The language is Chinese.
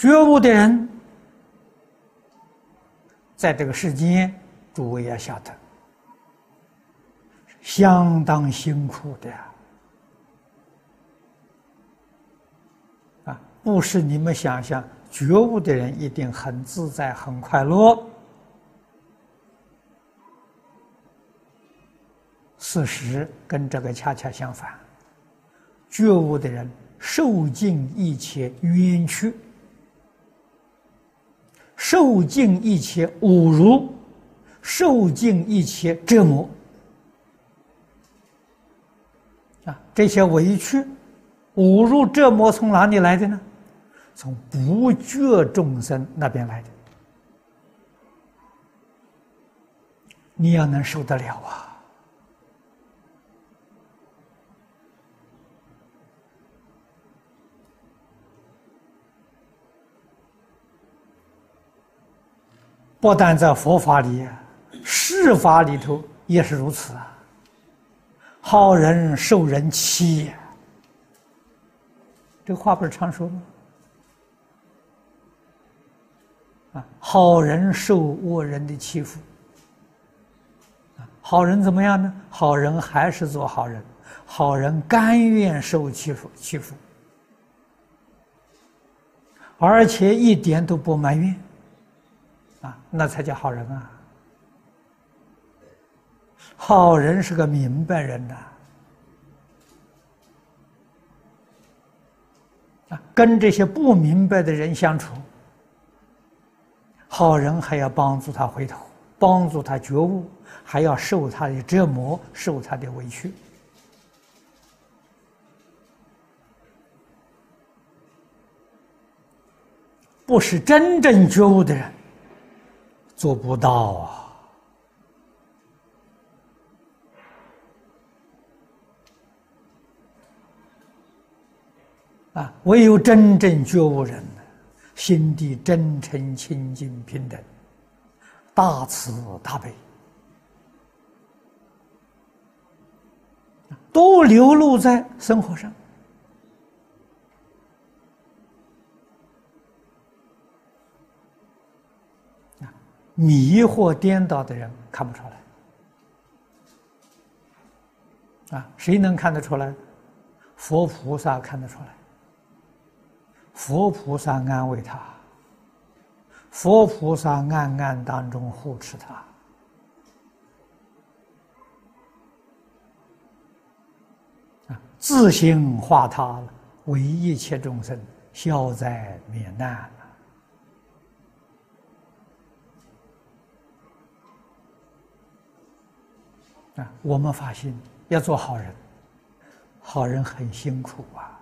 觉悟的人，在这个世间，诸位要晓得，相当辛苦的啊！不是你们想象，觉悟的人一定很自在、很快乐。事实跟这个恰恰相反，觉悟的人受尽一切冤屈。受尽一切侮辱，受尽一切折磨，啊，这些委屈、侮辱、折磨从哪里来的呢？从不觉众生那边来的。你要能受得了啊！不但在佛法里，世法里头也是如此啊。好人受人欺，这话不是常说吗？啊，好人受恶人的欺负，好人怎么样呢？好人还是做好人，好人甘愿受欺负，欺负，而且一点都不埋怨。啊，那才叫好人啊！好人是个明白人呐，啊，跟这些不明白的人相处，好人还要帮助他回头，帮助他觉悟，还要受他的折磨，受他的委屈，不是真正觉悟的人。做不到啊！啊，唯有真正觉悟人，心地真诚、清净、平等，大慈大悲，都流露在生活上。迷惑颠倒的人看不出来，啊，谁能看得出来？佛菩萨看得出来。佛菩萨安慰他，佛菩萨暗暗当中护持他，啊，自行化他，为一切众生消灾免难。我们发心要做好人，好人很辛苦啊。